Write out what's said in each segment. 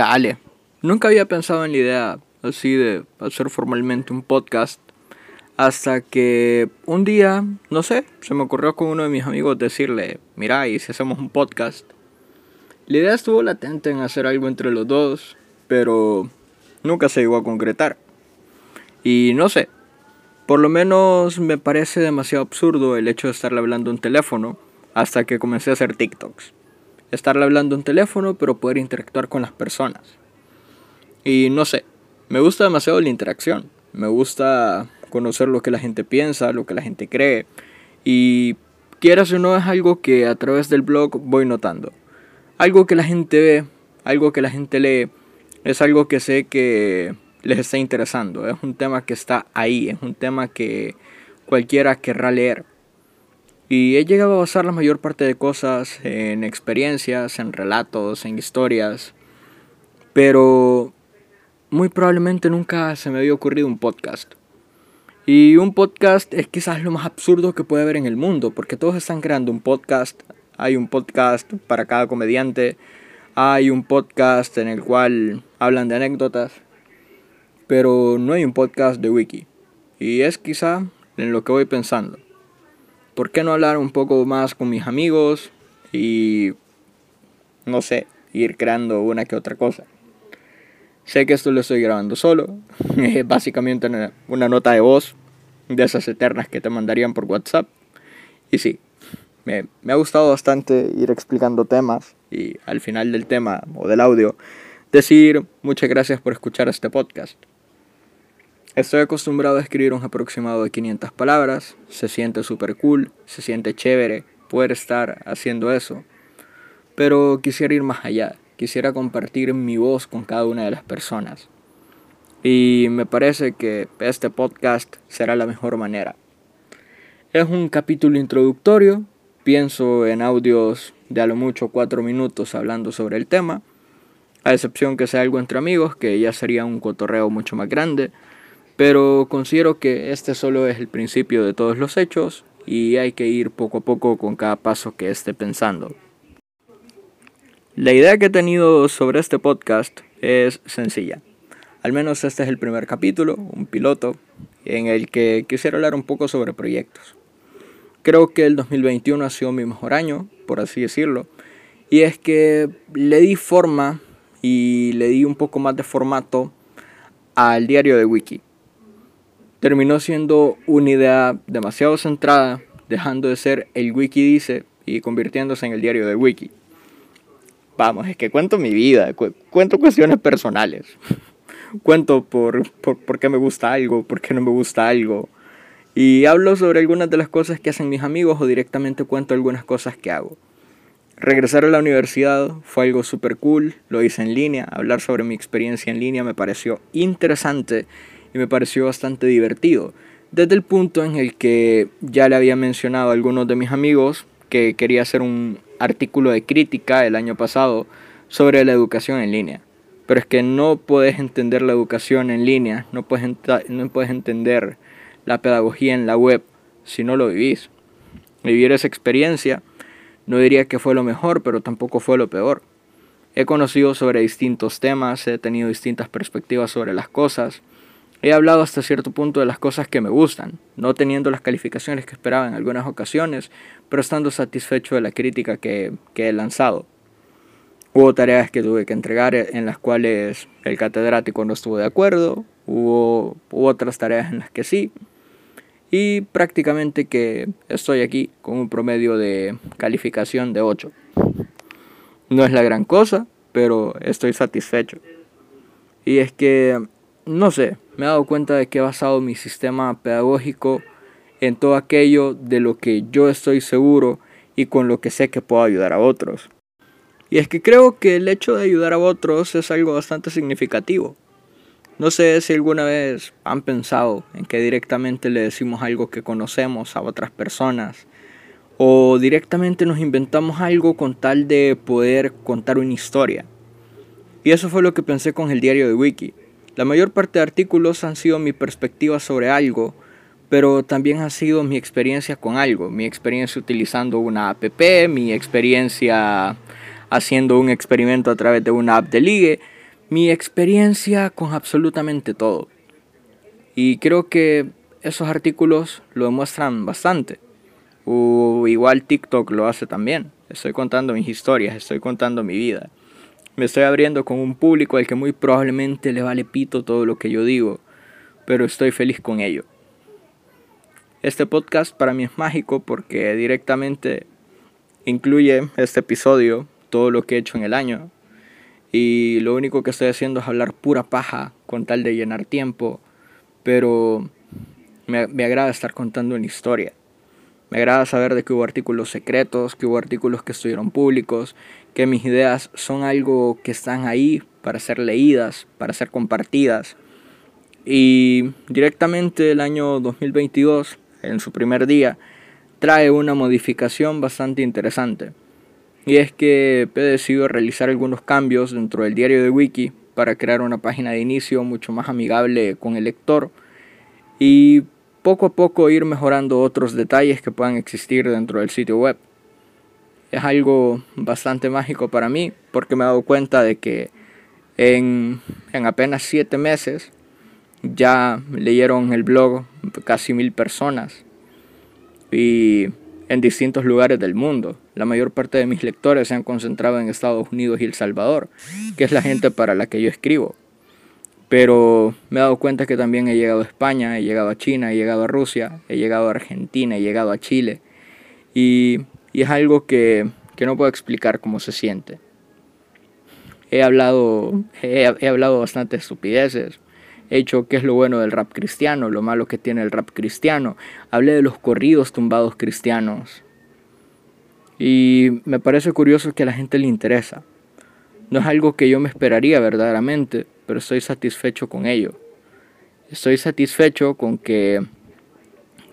chale, nunca había pensado en la idea así de hacer formalmente un podcast. Hasta que un día, no sé, se me ocurrió con uno de mis amigos decirle, mira, ¿y si hacemos un podcast? La idea estuvo latente en hacer algo entre los dos, pero nunca se llegó a concretar. Y no sé, por lo menos me parece demasiado absurdo el hecho de estarle hablando un teléfono hasta que comencé a hacer TikToks. Estarle hablando un teléfono, pero poder interactuar con las personas. Y no sé, me gusta demasiado la interacción. Me gusta conocer lo que la gente piensa, lo que la gente cree. Y quieras o no es algo que a través del blog voy notando. Algo que la gente ve, algo que la gente lee, es algo que sé que les está interesando. Es un tema que está ahí, es un tema que cualquiera querrá leer. Y he llegado a basar la mayor parte de cosas en experiencias, en relatos, en historias. Pero muy probablemente nunca se me había ocurrido un podcast. Y un podcast es quizás lo más absurdo que puede haber en el mundo, porque todos están creando un podcast. Hay un podcast para cada comediante. Hay un podcast en el cual hablan de anécdotas. Pero no hay un podcast de wiki. Y es quizá en lo que voy pensando. ¿Por qué no hablar un poco más con mis amigos? Y no sé, ir creando una que otra cosa. Sé que esto lo estoy grabando solo. Es básicamente una, nota de voz de esas eternas que te mandarían por WhatsApp. Y sí, me, me, ha gustado bastante ir explicando temas y al final del tema o del audio decir muchas gracias por escuchar este podcast. Estoy acostumbrado a escribir un aproximado de 500 palabras, se siente súper cool, se siente chévere poder estar haciendo eso, pero quisiera ir más allá. Quisiera compartir mi voz con cada una de las personas. Y me parece que este podcast será la mejor manera. Es un capítulo introductorio, pienso en audios de a lo mucho cuatro minutos hablando sobre el tema, a excepción que sea algo entre amigos, que ya sería un cotorreo mucho más grande, pero considero que este solo es el principio de todos los hechos y hay que ir poco a poco con cada paso que esté pensando. La idea que he tenido sobre este podcast es sencilla. Al menos este es el primer capítulo, un piloto, en el que quisiera hablar un poco sobre proyectos. Creo que el 2021 ha sido mi mejor año, por así decirlo, y es que le di forma y le di un poco más de formato al diario de Wiki. Terminó siendo una idea demasiado centrada, dejando de ser el Wiki dice y convirtiéndose en el diario de Wiki. Vamos, es que cuento mi vida, cuento cuestiones personales. cuento por, por, por qué me gusta algo, por qué no me gusta algo. Y hablo sobre algunas de las cosas que hacen mis amigos o directamente cuento algunas cosas que hago. Regresar a la universidad fue algo súper cool, lo hice en línea, hablar sobre mi experiencia en línea me pareció interesante y me pareció bastante divertido. Desde el punto en el que ya le había mencionado a algunos de mis amigos que quería hacer un artículo de crítica el año pasado sobre la educación en línea. Pero es que no puedes entender la educación en línea, no puedes, no puedes entender la pedagogía en la web si no lo vivís. Vivir esa experiencia no diría que fue lo mejor, pero tampoco fue lo peor. He conocido sobre distintos temas, he tenido distintas perspectivas sobre las cosas He hablado hasta cierto punto de las cosas que me gustan, no teniendo las calificaciones que esperaba en algunas ocasiones, pero estando satisfecho de la crítica que, he lanzado. Hubo tareas que tuve que entregar en las cuales el catedrático no estuvo de acuerdo, hubo, otras tareas en las que sí, y prácticamente que estoy aquí con un promedio de calificación de 8. No es la gran cosa, pero estoy satisfecho. Y es que no sé, me he dado cuenta de que he basado mi sistema pedagógico en todo aquello de lo que yo estoy seguro y con lo que sé que puedo ayudar a otros. Y es que creo que el hecho de ayudar a otros es algo bastante significativo. No sé si alguna vez han pensado en que directamente le decimos algo que conocemos a otras personas o directamente nos inventamos algo con tal de poder contar una historia. Y eso fue lo que pensé con el diario de Wiki. La mayor parte de artículos han sido mi perspectiva sobre algo, pero también ha sido mi experiencia con algo, mi experiencia utilizando una app, mi experiencia haciendo un experimento a través de una app de ligue, mi experiencia con absolutamente todo. Y creo que esos artículos lo demuestran bastante. O igual TikTok lo hace también. Estoy contando mis historias, estoy contando mi vida. Me estoy abriendo con un público al que muy probablemente le vale pito todo lo que yo digo, pero estoy feliz con ello. Este podcast para mí es mágico porque directamente incluye este episodio, todo lo que he hecho en el año. Y lo único que estoy haciendo es hablar pura paja con tal de llenar tiempo. Pero me, agrada estar contando una historia. Me agrada saber de que hubo artículos secretos, que hubo artículos que estuvieron públicos, que mis ideas son algo que están ahí para ser leídas, para ser compartidas. Y directamente el año 2022, en su primer día, trae una modificación bastante interesante. Y es que he decidido realizar algunos cambios dentro del diario de Wiki para crear una página de inicio mucho más amigable con el lector y poco a poco ir mejorando otros detalles que puedan existir dentro del sitio web. Es algo bastante mágico para mí porque me he dado cuenta de que en, en apenas 7 meses ya leyeron el blog casi mil personas y en distintos lugares del mundo. La mayor parte de mis lectores se han concentrado en Estados Unidos y El Salvador, que es la gente para la que yo escribo. Pero me he dado cuenta que también he llegado a España, he llegado a China, he llegado a Rusia, he llegado a Argentina, he llegado a Chile. Y, es algo que, que, no puedo explicar cómo se siente. He hablado, he, hablado bastante estupideces. He dicho qué es lo bueno del rap cristiano, lo malo que tiene el rap cristiano. Hablé de los corridos tumbados cristianos. Y me parece curioso que a la gente le interesa. No es algo que yo me esperaría verdaderamente, pero estoy satisfecho con ello. Estoy satisfecho con que,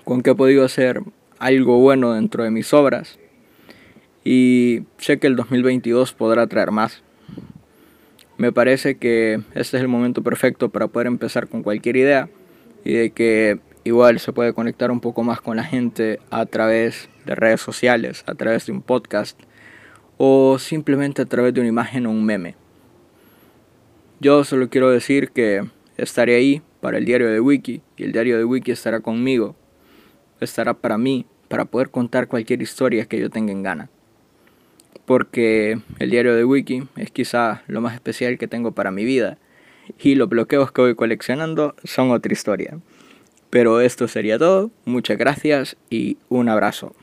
con que he podido hacer algo bueno dentro de mis obras y sé que el 2022 podrá traer más. Me parece que este es el momento perfecto para poder empezar con cualquier idea y de que igual se puede conectar un poco más con la gente a través de redes sociales, a través de un podcast o simplemente a través de una imagen o un meme. Yo solo quiero decir que estaré ahí para el diario de Wiki y el diario de Wiki estará conmigo. Estará para mí, para poder contar cualquier historia que yo tenga en gana. Porque el diario de Wiki es quizá lo más especial que tengo para mi vida y los bloqueos que voy coleccionando son otra historia. Pero esto sería todo, muchas gracias y un abrazo.